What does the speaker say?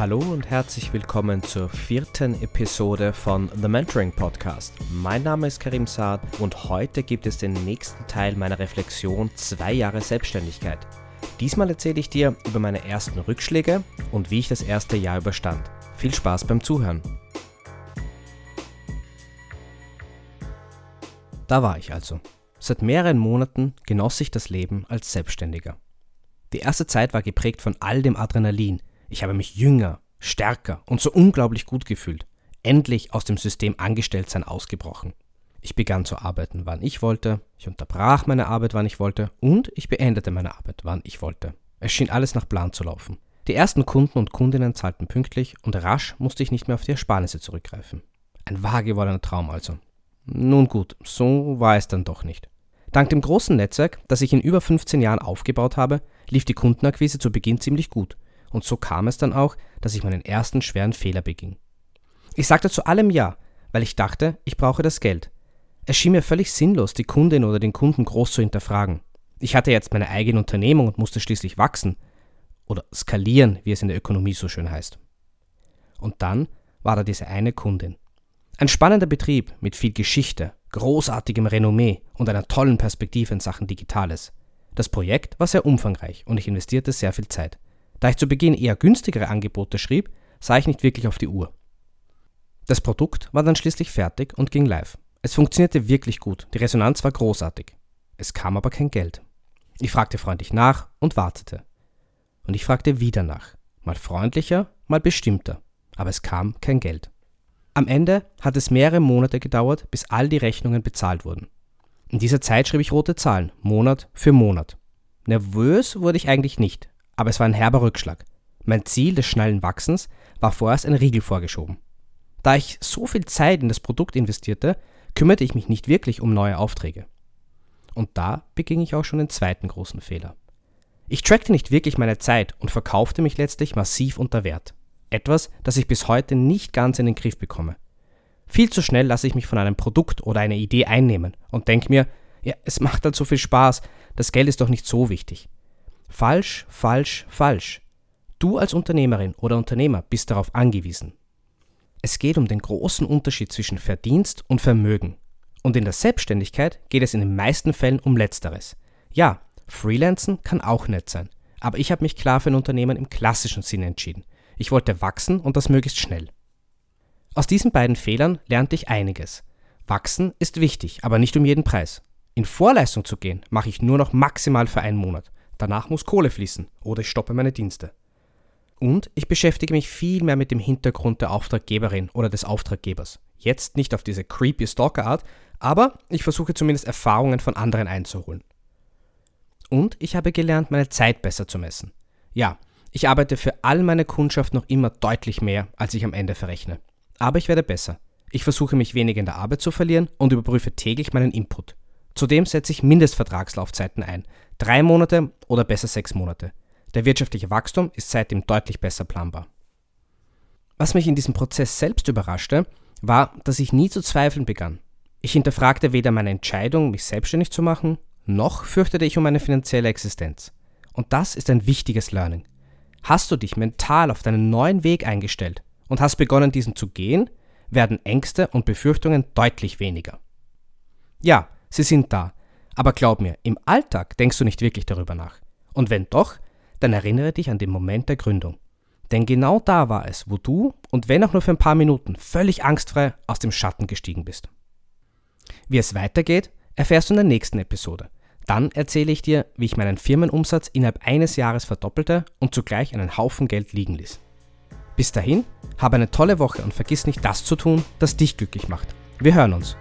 Hallo und herzlich willkommen zur vierten Episode von The Mentoring Podcast. Mein Name ist Karim Saad und heute gibt es den nächsten Teil meiner Reflexion zwei Jahre Selbstständigkeit. Diesmal erzähle ich dir über meine ersten Rückschläge und wie ich das erste Jahr überstand. Viel Spaß beim Zuhören. Da war ich also. Seit mehreren Monaten genoss ich das Leben als Selbstständiger. Die erste Zeit war geprägt von all dem Adrenalin. Ich habe mich jünger, stärker und so unglaublich gut gefühlt. Endlich aus dem System Angestelltsein ausgebrochen. Ich begann zu arbeiten, wann ich wollte, ich unterbrach meine Arbeit, wann ich wollte und ich beendete meine Arbeit, wann ich wollte. Es schien alles nach Plan zu laufen. Die ersten Kunden und Kundinnen zahlten pünktlich und rasch musste ich nicht mehr auf die Ersparnisse zurückgreifen. Ein wahr gewordener Traum also. Nun gut, so war es dann doch nicht. Dank dem großen Netzwerk, das ich in über 15 Jahren aufgebaut habe, lief die Kundenakquise zu Beginn ziemlich gut. Und so kam es dann auch, dass ich meinen ersten schweren Fehler beging. Ich sagte zu allem Ja, weil ich dachte, ich brauche das Geld. Es schien mir völlig sinnlos, die Kundin oder den Kunden groß zu hinterfragen. Ich hatte jetzt meine eigene Unternehmung und musste schließlich wachsen. Oder skalieren, wie es in der Ökonomie so schön heißt. Und dann war da diese eine Kundin. Ein spannender Betrieb mit viel Geschichte, großartigem Renommee und einer tollen Perspektive in Sachen Digitales. Das Projekt war sehr umfangreich und ich investierte sehr viel Zeit. Da ich zu Beginn eher günstigere Angebote schrieb, sah ich nicht wirklich auf die Uhr. Das Produkt war dann schließlich fertig und ging live. Es funktionierte wirklich gut, die Resonanz war großartig. Es kam aber kein Geld. Ich fragte freundlich nach und wartete. Und ich fragte wieder nach, mal freundlicher, mal bestimmter, aber es kam kein Geld. Am Ende hat es mehrere Monate gedauert, bis all die Rechnungen bezahlt wurden. In dieser Zeit schrieb ich rote Zahlen, Monat für Monat. Nervös wurde ich eigentlich nicht, aber es war ein herber Rückschlag. Mein Ziel des schnellen Wachsens war vorerst ein Riegel vorgeschoben. Da ich so viel Zeit in das Produkt investierte, kümmerte ich mich nicht wirklich um neue Aufträge. Und da beging ich auch schon den zweiten großen Fehler. Ich trackte nicht wirklich meine Zeit und verkaufte mich letztlich massiv unter Wert. Etwas, das ich bis heute nicht ganz in den Griff bekomme. Viel zu schnell lasse ich mich von einem Produkt oder einer Idee einnehmen und denke mir, ja, es macht halt so viel Spaß, das Geld ist doch nicht so wichtig. Falsch, falsch, falsch. Du als Unternehmerin oder Unternehmer bist darauf angewiesen. Es geht um den großen Unterschied zwischen Verdienst und Vermögen. Und in der Selbstständigkeit geht es in den meisten Fällen um Letzteres. Ja, Freelancen kann auch nett sein, aber ich habe mich klar für ein Unternehmen im klassischen Sinn entschieden. Ich wollte wachsen und das möglichst schnell. Aus diesen beiden Fehlern lernte ich einiges. Wachsen ist wichtig, aber nicht um jeden Preis. In Vorleistung zu gehen, mache ich nur noch maximal für einen Monat. Danach muss Kohle fließen oder ich stoppe meine Dienste. Und ich beschäftige mich viel mehr mit dem Hintergrund der Auftraggeberin oder des Auftraggebers. Jetzt nicht auf diese creepy Stalker-Art, aber ich versuche zumindest Erfahrungen von anderen einzuholen. Und ich habe gelernt, meine Zeit besser zu messen. Ja, ich arbeite für all meine Kundschaft noch immer deutlich mehr, als ich am Ende verrechne. Aber ich werde besser. Ich versuche mich weniger in der Arbeit zu verlieren und überprüfe täglich meinen Input. Zudem setze ich Mindestvertragslaufzeiten ein. Drei Monate oder besser sechs Monate. Der wirtschaftliche Wachstum ist seitdem deutlich besser planbar. Was mich in diesem Prozess selbst überraschte, war, dass ich nie zu zweifeln begann. Ich hinterfragte weder meine Entscheidung, mich selbstständig zu machen, noch fürchtete ich um meine finanzielle Existenz. Und das ist ein wichtiges Learning. Hast du dich mental auf deinen neuen Weg eingestellt und hast begonnen, diesen zu gehen, werden Ängste und Befürchtungen deutlich weniger. Ja, sie sind da, aber glaub mir, im Alltag denkst du nicht wirklich darüber nach. Und wenn doch, dann erinnere dich an den Moment der Gründung. Denn genau da war es, wo du, und wenn auch nur für ein paar Minuten, völlig angstfrei aus dem Schatten gestiegen bist. Wie es weitergeht, erfährst du in der nächsten Episode. Dann erzähle ich dir, wie ich meinen Firmenumsatz innerhalb eines Jahres verdoppelte und zugleich einen Haufen Geld liegen ließ. Bis dahin, habe eine tolle Woche und vergiss nicht das zu tun, das dich glücklich macht. Wir hören uns.